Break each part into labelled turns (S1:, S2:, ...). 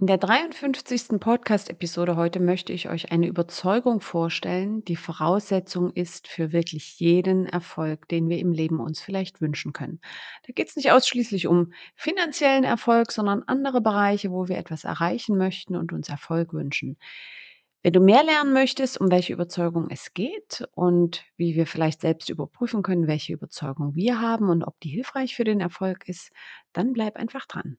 S1: In der 53. Podcast-Episode heute möchte ich euch eine Überzeugung vorstellen, die Voraussetzung ist für wirklich jeden Erfolg, den wir im Leben uns vielleicht wünschen können. Da geht es nicht ausschließlich um finanziellen Erfolg, sondern andere Bereiche, wo wir etwas erreichen möchten und uns Erfolg wünschen. Wenn du mehr lernen möchtest, um welche Überzeugung es geht und wie wir vielleicht selbst überprüfen können, welche Überzeugung wir haben und ob die hilfreich für den Erfolg ist, dann bleib einfach dran.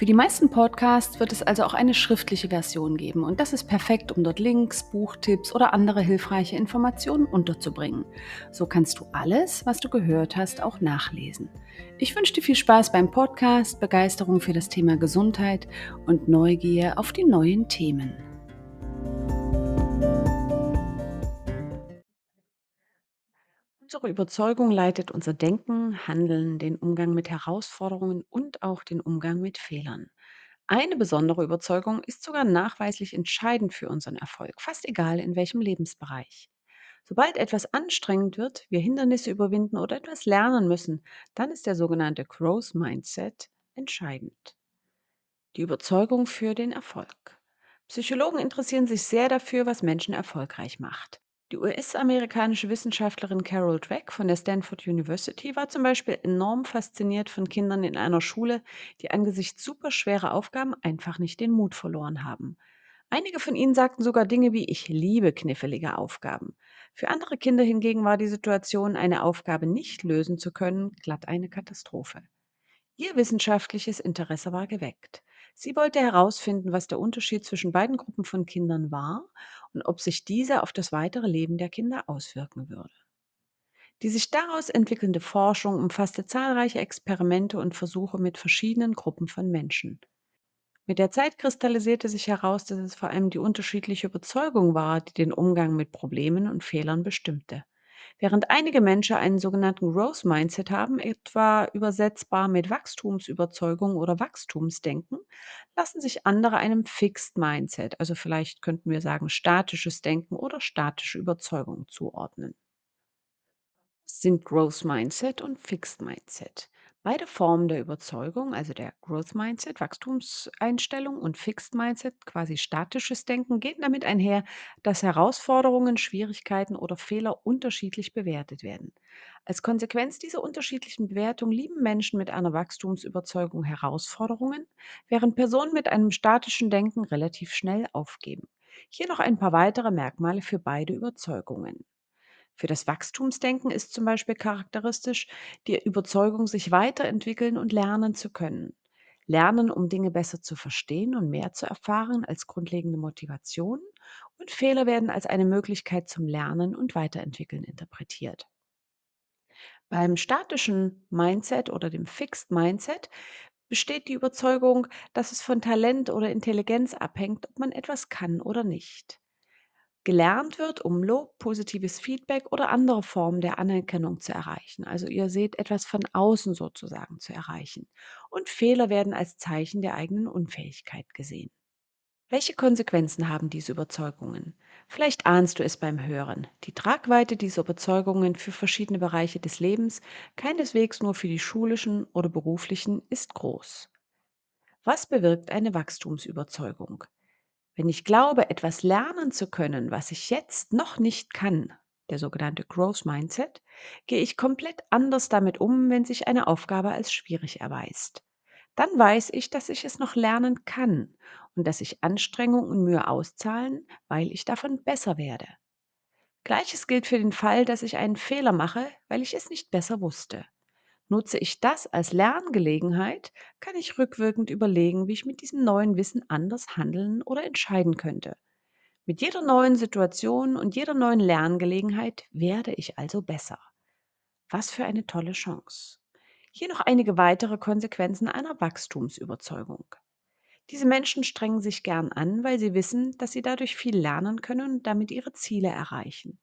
S1: Für die meisten Podcasts wird es also auch eine schriftliche Version geben und das ist perfekt, um dort Links, Buchtipps oder andere hilfreiche Informationen unterzubringen. So kannst du alles, was du gehört hast, auch nachlesen. Ich wünsche dir viel Spaß beim Podcast, Begeisterung für das Thema Gesundheit und Neugier auf die neuen Themen. Unsere Überzeugung leitet unser Denken, Handeln, den Umgang mit Herausforderungen und auch den Umgang mit Fehlern. Eine besondere Überzeugung ist sogar nachweislich entscheidend für unseren Erfolg, fast egal in welchem Lebensbereich. Sobald etwas anstrengend wird, wir Hindernisse überwinden oder etwas lernen müssen, dann ist der sogenannte Growth Mindset entscheidend. Die Überzeugung für den Erfolg. Psychologen interessieren sich sehr dafür, was Menschen erfolgreich macht. Die US-amerikanische Wissenschaftlerin Carol Dweck von der Stanford University war zum Beispiel enorm fasziniert von Kindern in einer Schule, die angesichts superschwerer Aufgaben einfach nicht den Mut verloren haben. Einige von ihnen sagten sogar Dinge wie ich liebe knifflige Aufgaben. Für andere Kinder hingegen war die Situation, eine Aufgabe nicht lösen zu können, glatt eine Katastrophe. Ihr wissenschaftliches Interesse war geweckt. Sie wollte herausfinden, was der Unterschied zwischen beiden Gruppen von Kindern war und ob sich dieser auf das weitere Leben der Kinder auswirken würde. Die sich daraus entwickelnde Forschung umfasste zahlreiche Experimente und Versuche mit verschiedenen Gruppen von Menschen. Mit der Zeit kristallisierte sich heraus, dass es vor allem die unterschiedliche Überzeugung war, die den Umgang mit Problemen und Fehlern bestimmte. Während einige Menschen einen sogenannten Growth Mindset haben, etwa übersetzbar mit Wachstumsüberzeugung oder Wachstumsdenken, lassen sich andere einem Fixed Mindset, also vielleicht könnten wir sagen statisches Denken oder statische Überzeugung zuordnen. Sind Growth Mindset und Fixed Mindset? Beide Formen der Überzeugung, also der Growth Mindset, Wachstumseinstellung und Fixed Mindset, quasi statisches Denken, gehen damit einher, dass Herausforderungen, Schwierigkeiten oder Fehler unterschiedlich bewertet werden. Als Konsequenz dieser unterschiedlichen Bewertung lieben Menschen mit einer Wachstumsüberzeugung Herausforderungen, während Personen mit einem statischen Denken relativ schnell aufgeben. Hier noch ein paar weitere Merkmale für beide Überzeugungen. Für das Wachstumsdenken ist zum Beispiel charakteristisch die Überzeugung, sich weiterentwickeln und lernen zu können. Lernen, um Dinge besser zu verstehen und mehr zu erfahren als grundlegende Motivation. Und Fehler werden als eine Möglichkeit zum Lernen und Weiterentwickeln interpretiert. Beim statischen Mindset oder dem Fixed Mindset besteht die Überzeugung, dass es von Talent oder Intelligenz abhängt, ob man etwas kann oder nicht gelernt wird, um Lob, positives Feedback oder andere Formen der Anerkennung zu erreichen. Also ihr seht etwas von außen sozusagen zu erreichen. Und Fehler werden als Zeichen der eigenen Unfähigkeit gesehen. Welche Konsequenzen haben diese Überzeugungen? Vielleicht ahnst du es beim Hören. Die Tragweite dieser Überzeugungen für verschiedene Bereiche des Lebens, keineswegs nur für die schulischen oder beruflichen, ist groß. Was bewirkt eine Wachstumsüberzeugung? Wenn ich glaube, etwas lernen zu können, was ich jetzt noch nicht kann, der sogenannte Growth Mindset, gehe ich komplett anders damit um, wenn sich eine Aufgabe als schwierig erweist. Dann weiß ich, dass ich es noch lernen kann und dass sich Anstrengung und Mühe auszahlen, weil ich davon besser werde. Gleiches gilt für den Fall, dass ich einen Fehler mache, weil ich es nicht besser wusste. Nutze ich das als Lerngelegenheit, kann ich rückwirkend überlegen, wie ich mit diesem neuen Wissen anders handeln oder entscheiden könnte. Mit jeder neuen Situation und jeder neuen Lerngelegenheit werde ich also besser. Was für eine tolle Chance. Hier noch einige weitere Konsequenzen einer Wachstumsüberzeugung. Diese Menschen strengen sich gern an, weil sie wissen, dass sie dadurch viel lernen können und damit ihre Ziele erreichen.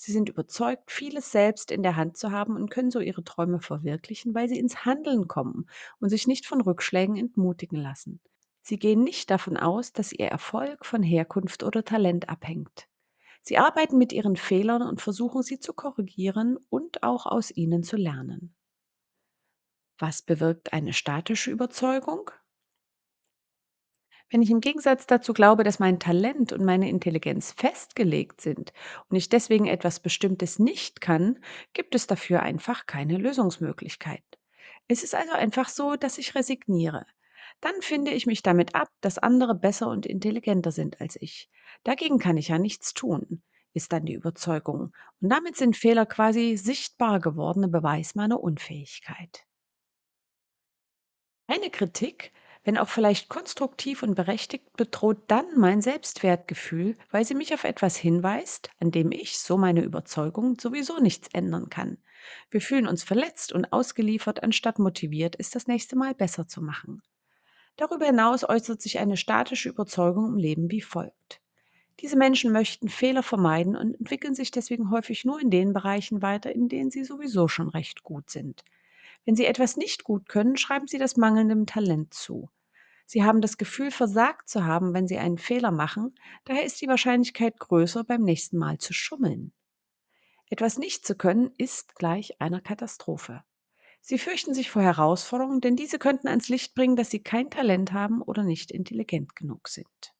S1: Sie sind überzeugt, vieles selbst in der Hand zu haben und können so ihre Träume verwirklichen, weil sie ins Handeln kommen und sich nicht von Rückschlägen entmutigen lassen. Sie gehen nicht davon aus, dass ihr Erfolg von Herkunft oder Talent abhängt. Sie arbeiten mit ihren Fehlern und versuchen sie zu korrigieren und auch aus ihnen zu lernen. Was bewirkt eine statische Überzeugung? Wenn ich im Gegensatz dazu glaube, dass mein Talent und meine Intelligenz festgelegt sind und ich deswegen etwas Bestimmtes nicht kann, gibt es dafür einfach keine Lösungsmöglichkeit. Es ist also einfach so, dass ich resigniere. Dann finde ich mich damit ab, dass andere besser und intelligenter sind als ich. Dagegen kann ich ja nichts tun, ist dann die Überzeugung. Und damit sind Fehler quasi sichtbar gewordene Beweis meiner Unfähigkeit. Eine Kritik, wenn auch vielleicht konstruktiv und berechtigt, bedroht dann mein Selbstwertgefühl, weil sie mich auf etwas hinweist, an dem ich, so meine Überzeugung, sowieso nichts ändern kann. Wir fühlen uns verletzt und ausgeliefert, anstatt motiviert, es das nächste Mal besser zu machen. Darüber hinaus äußert sich eine statische Überzeugung im Leben wie folgt. Diese Menschen möchten Fehler vermeiden und entwickeln sich deswegen häufig nur in den Bereichen weiter, in denen sie sowieso schon recht gut sind. Wenn Sie etwas nicht gut können, schreiben Sie das mangelndem Talent zu. Sie haben das Gefühl, versagt zu haben, wenn Sie einen Fehler machen, daher ist die Wahrscheinlichkeit größer, beim nächsten Mal zu schummeln. Etwas nicht zu können ist gleich einer Katastrophe. Sie fürchten sich vor Herausforderungen, denn diese könnten ans Licht bringen, dass Sie kein Talent haben oder nicht intelligent genug sind.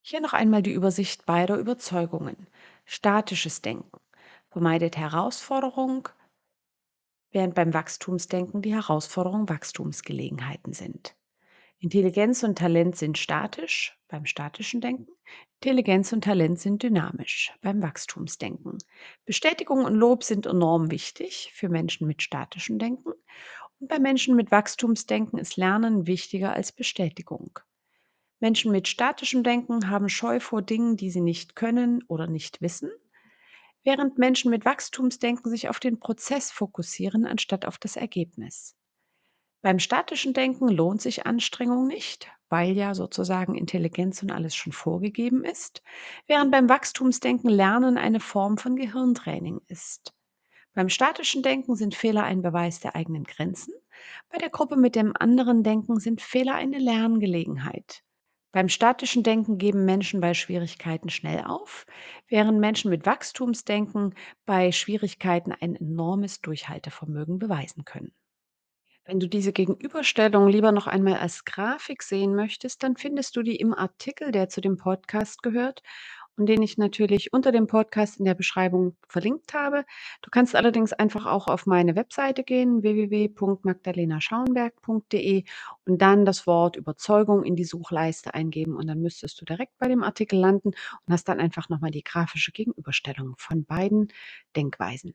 S1: Hier noch einmal die Übersicht beider Überzeugungen. Statisches Denken vermeidet Herausforderung, während beim Wachstumsdenken die Herausforderung Wachstumsgelegenheiten sind. Intelligenz und Talent sind statisch beim statischen Denken. Intelligenz und Talent sind dynamisch beim Wachstumsdenken. Bestätigung und Lob sind enorm wichtig für Menschen mit statischem Denken. Und bei Menschen mit Wachstumsdenken ist Lernen wichtiger als Bestätigung. Menschen mit statischem Denken haben Scheu vor Dingen, die sie nicht können oder nicht wissen, während Menschen mit Wachstumsdenken sich auf den Prozess fokussieren anstatt auf das Ergebnis. Beim statischen Denken lohnt sich Anstrengung nicht, weil ja sozusagen Intelligenz und alles schon vorgegeben ist, während beim Wachstumsdenken Lernen eine Form von Gehirntraining ist. Beim statischen Denken sind Fehler ein Beweis der eigenen Grenzen, bei der Gruppe mit dem anderen Denken sind Fehler eine Lerngelegenheit. Beim statischen Denken geben Menschen bei Schwierigkeiten schnell auf, während Menschen mit Wachstumsdenken bei Schwierigkeiten ein enormes Durchhaltevermögen beweisen können. Wenn du diese Gegenüberstellung lieber noch einmal als Grafik sehen möchtest, dann findest du die im Artikel, der zu dem Podcast gehört und den ich natürlich unter dem Podcast in der Beschreibung verlinkt habe. Du kannst allerdings einfach auch auf meine Webseite gehen, www.magdalenaschauenberg.de und dann das Wort Überzeugung in die Suchleiste eingeben und dann müsstest du direkt bei dem Artikel landen und hast dann einfach nochmal die grafische Gegenüberstellung von beiden Denkweisen.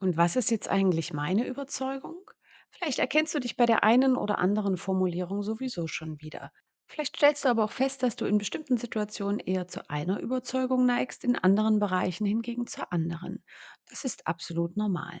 S1: Und was ist jetzt eigentlich meine Überzeugung? Vielleicht erkennst du dich bei der einen oder anderen Formulierung sowieso schon wieder. Vielleicht stellst du aber auch fest, dass du in bestimmten Situationen eher zu einer Überzeugung neigst, in anderen Bereichen hingegen zur anderen. Das ist absolut normal.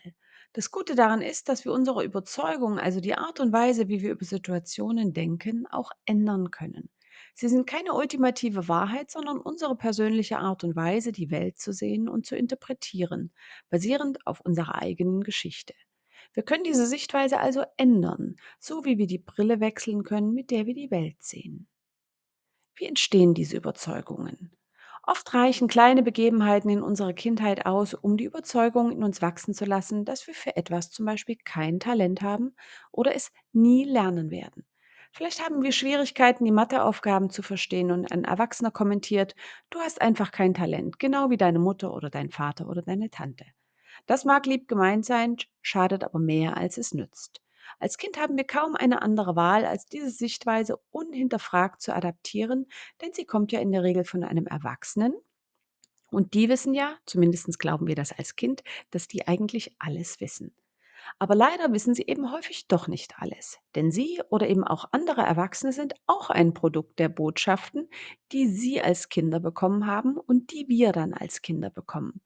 S1: Das Gute daran ist, dass wir unsere Überzeugung, also die Art und Weise, wie wir über Situationen denken, auch ändern können. Sie sind keine ultimative Wahrheit, sondern unsere persönliche Art und Weise, die Welt zu sehen und zu interpretieren, basierend auf unserer eigenen Geschichte. Wir können diese Sichtweise also ändern, so wie wir die Brille wechseln können, mit der wir die Welt sehen. Wie entstehen diese Überzeugungen? Oft reichen kleine Begebenheiten in unserer Kindheit aus, um die Überzeugung in uns wachsen zu lassen, dass wir für etwas zum Beispiel kein Talent haben oder es nie lernen werden. Vielleicht haben wir Schwierigkeiten, die Matheaufgaben zu verstehen und ein Erwachsener kommentiert, du hast einfach kein Talent, genau wie deine Mutter oder dein Vater oder deine Tante. Das mag lieb gemeint sein, schadet aber mehr, als es nützt. Als Kind haben wir kaum eine andere Wahl, als diese Sichtweise unhinterfragt zu adaptieren, denn sie kommt ja in der Regel von einem Erwachsenen Und die wissen ja, zumindest glauben wir das als Kind, dass die eigentlich alles wissen. Aber leider wissen sie eben häufig doch nicht alles. Denn sie oder eben auch andere Erwachsene sind auch ein Produkt der Botschaften, die sie als Kinder bekommen haben und die wir dann als Kinder bekommen.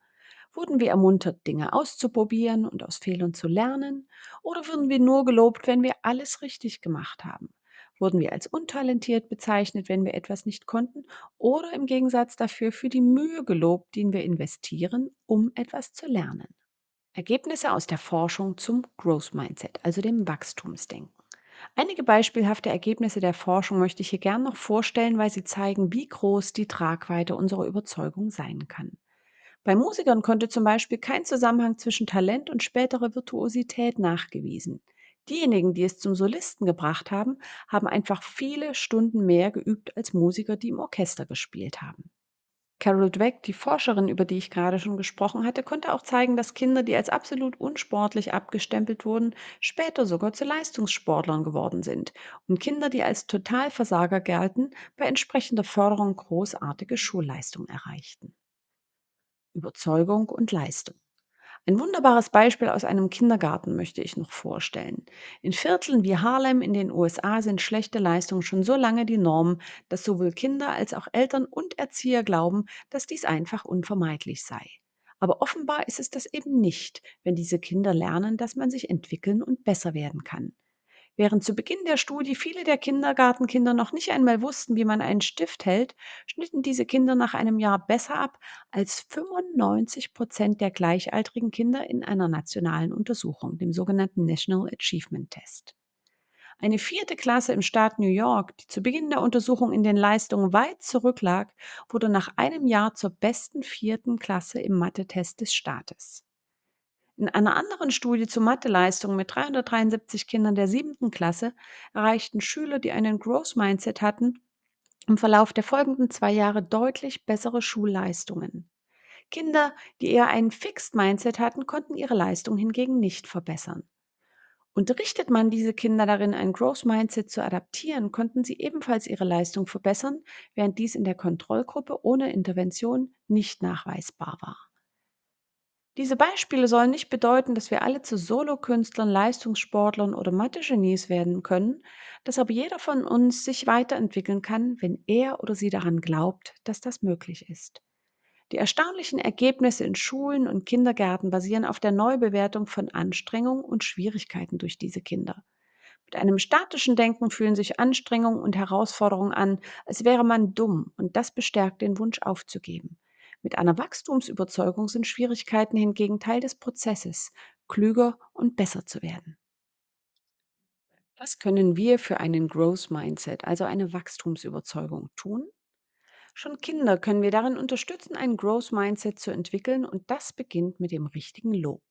S1: Wurden wir ermuntert, Dinge auszuprobieren und aus Fehlern zu lernen? Oder wurden wir nur gelobt, wenn wir alles richtig gemacht haben? Wurden wir als untalentiert bezeichnet, wenn wir etwas nicht konnten? Oder im Gegensatz dafür für die Mühe gelobt, die wir investieren, um etwas zu lernen? Ergebnisse aus der Forschung zum Growth Mindset, also dem Wachstumsdenken. Einige beispielhafte Ergebnisse der Forschung möchte ich hier gern noch vorstellen, weil sie zeigen, wie groß die Tragweite unserer Überzeugung sein kann. Bei Musikern konnte zum Beispiel kein Zusammenhang zwischen Talent und späterer Virtuosität nachgewiesen. Diejenigen, die es zum Solisten gebracht haben, haben einfach viele Stunden mehr geübt als Musiker, die im Orchester gespielt haben. Carol Dweck, die Forscherin, über die ich gerade schon gesprochen hatte, konnte auch zeigen, dass Kinder, die als absolut unsportlich abgestempelt wurden, später sogar zu Leistungssportlern geworden sind und Kinder, die als Totalversager galten, bei entsprechender Förderung großartige Schulleistungen erreichten. Überzeugung und Leistung. Ein wunderbares Beispiel aus einem Kindergarten möchte ich noch vorstellen. In Vierteln wie Harlem in den USA sind schlechte Leistungen schon so lange die Norm, dass sowohl Kinder als auch Eltern und Erzieher glauben, dass dies einfach unvermeidlich sei. Aber offenbar ist es das eben nicht, wenn diese Kinder lernen, dass man sich entwickeln und besser werden kann. Während zu Beginn der Studie viele der Kindergartenkinder noch nicht einmal wussten, wie man einen Stift hält, schnitten diese Kinder nach einem Jahr besser ab als 95 Prozent der gleichaltrigen Kinder in einer nationalen Untersuchung, dem sogenannten National Achievement Test. Eine vierte Klasse im Staat New York, die zu Beginn der Untersuchung in den Leistungen weit zurücklag, wurde nach einem Jahr zur besten vierten Klasse im Mathe-Test des Staates. In einer anderen Studie zu Matheleistungen mit 373 Kindern der siebten Klasse erreichten Schüler, die einen Growth Mindset hatten, im Verlauf der folgenden zwei Jahre deutlich bessere Schulleistungen. Kinder, die eher ein Fixed Mindset hatten, konnten ihre Leistung hingegen nicht verbessern. Unterrichtet man diese Kinder darin, ein Growth Mindset zu adaptieren, konnten sie ebenfalls ihre Leistung verbessern, während dies in der Kontrollgruppe ohne Intervention nicht nachweisbar war. Diese Beispiele sollen nicht bedeuten, dass wir alle zu Solokünstlern, Leistungssportlern oder Mathe-Genies werden können, dass aber jeder von uns sich weiterentwickeln kann, wenn er oder sie daran glaubt, dass das möglich ist. Die erstaunlichen Ergebnisse in Schulen und Kindergärten basieren auf der Neubewertung von Anstrengungen und Schwierigkeiten durch diese Kinder. Mit einem statischen Denken fühlen sich Anstrengungen und Herausforderungen an, als wäre man dumm, und das bestärkt den Wunsch aufzugeben. Mit einer Wachstumsüberzeugung sind Schwierigkeiten hingegen Teil des Prozesses, klüger und besser zu werden. Was können wir für einen Growth Mindset, also eine Wachstumsüberzeugung, tun? Schon Kinder können wir darin unterstützen, ein Growth Mindset zu entwickeln und das beginnt mit dem richtigen Lob.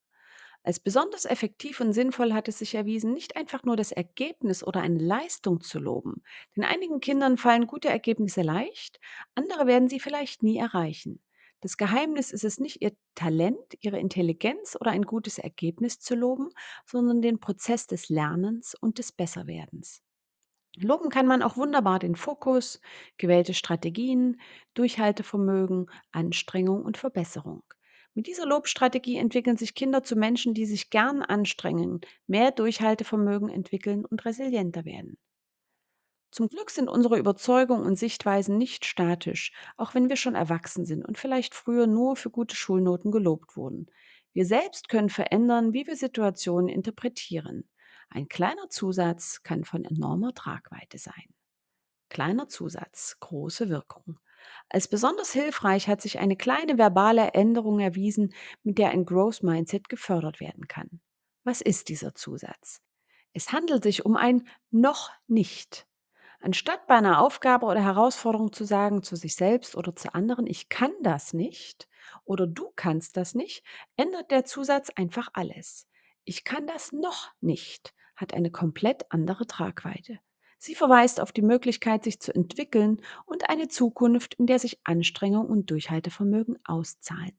S1: Als besonders effektiv und sinnvoll hat es sich erwiesen, nicht einfach nur das Ergebnis oder eine Leistung zu loben. Denn einigen Kindern fallen gute Ergebnisse leicht, andere werden sie vielleicht nie erreichen. Das Geheimnis ist es nicht, ihr Talent, ihre Intelligenz oder ein gutes Ergebnis zu loben, sondern den Prozess des Lernens und des Besserwerdens. Loben kann man auch wunderbar den Fokus, gewählte Strategien, Durchhaltevermögen, Anstrengung und Verbesserung. Mit dieser Lobstrategie entwickeln sich Kinder zu Menschen, die sich gern anstrengen, mehr Durchhaltevermögen entwickeln und resilienter werden. Zum Glück sind unsere Überzeugungen und Sichtweisen nicht statisch, auch wenn wir schon erwachsen sind und vielleicht früher nur für gute Schulnoten gelobt wurden. Wir selbst können verändern, wie wir Situationen interpretieren. Ein kleiner Zusatz kann von enormer Tragweite sein. Kleiner Zusatz, große Wirkung. Als besonders hilfreich hat sich eine kleine verbale Änderung erwiesen, mit der ein Growth Mindset gefördert werden kann. Was ist dieser Zusatz? Es handelt sich um ein noch nicht. Anstatt bei einer Aufgabe oder Herausforderung zu sagen zu sich selbst oder zu anderen, ich kann das nicht oder du kannst das nicht, ändert der Zusatz einfach alles. Ich kann das noch nicht hat eine komplett andere Tragweite. Sie verweist auf die Möglichkeit, sich zu entwickeln und eine Zukunft, in der sich Anstrengung und Durchhaltevermögen auszahlen.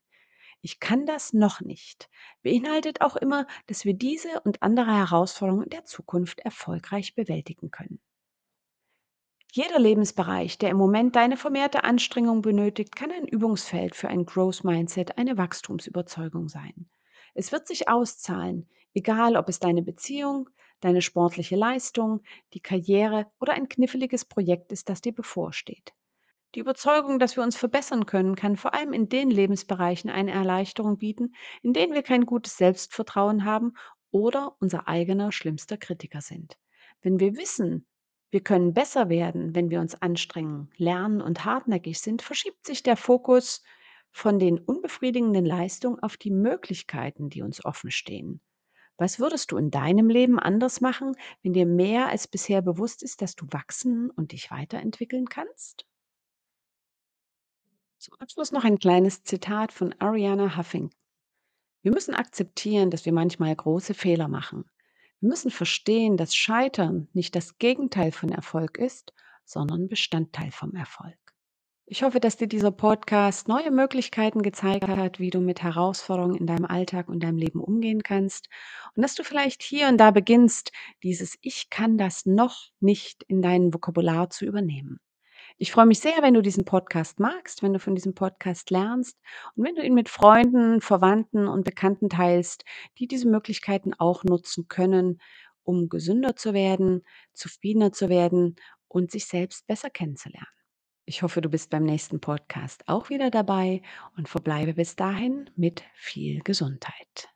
S1: Ich kann das noch nicht. Beinhaltet auch immer, dass wir diese und andere Herausforderungen in der Zukunft erfolgreich bewältigen können. Jeder Lebensbereich, der im Moment deine vermehrte Anstrengung benötigt, kann ein Übungsfeld für ein Growth Mindset, eine Wachstumsüberzeugung sein. Es wird sich auszahlen, egal ob es deine Beziehung, deine sportliche Leistung, die Karriere oder ein kniffliges Projekt ist, das dir bevorsteht. Die Überzeugung, dass wir uns verbessern können, kann vor allem in den Lebensbereichen eine Erleichterung bieten, in denen wir kein gutes Selbstvertrauen haben oder unser eigener schlimmster Kritiker sind. Wenn wir wissen, wir können besser werden, wenn wir uns anstrengen, lernen und hartnäckig sind, verschiebt sich der Fokus von den unbefriedigenden Leistungen auf die Möglichkeiten, die uns offen stehen. Was würdest du in deinem Leben anders machen, wenn dir mehr als bisher bewusst ist, dass du wachsen und dich weiterentwickeln kannst? Zum Abschluss noch ein kleines Zitat von Ariana Huffington. Wir müssen akzeptieren, dass wir manchmal große Fehler machen. Wir müssen verstehen, dass Scheitern nicht das Gegenteil von Erfolg ist, sondern Bestandteil vom Erfolg. Ich hoffe, dass dir dieser Podcast neue Möglichkeiten gezeigt hat, wie du mit Herausforderungen in deinem Alltag und deinem Leben umgehen kannst und dass du vielleicht hier und da beginnst, dieses Ich kann das noch nicht in dein Vokabular zu übernehmen. Ich freue mich sehr, wenn du diesen Podcast magst, wenn du von diesem Podcast lernst und wenn du ihn mit Freunden, Verwandten und Bekannten teilst, die diese Möglichkeiten auch nutzen können, um gesünder zu werden, zufriedener zu werden und sich selbst besser kennenzulernen. Ich hoffe, du bist beim nächsten Podcast auch wieder dabei und verbleibe bis dahin mit viel Gesundheit.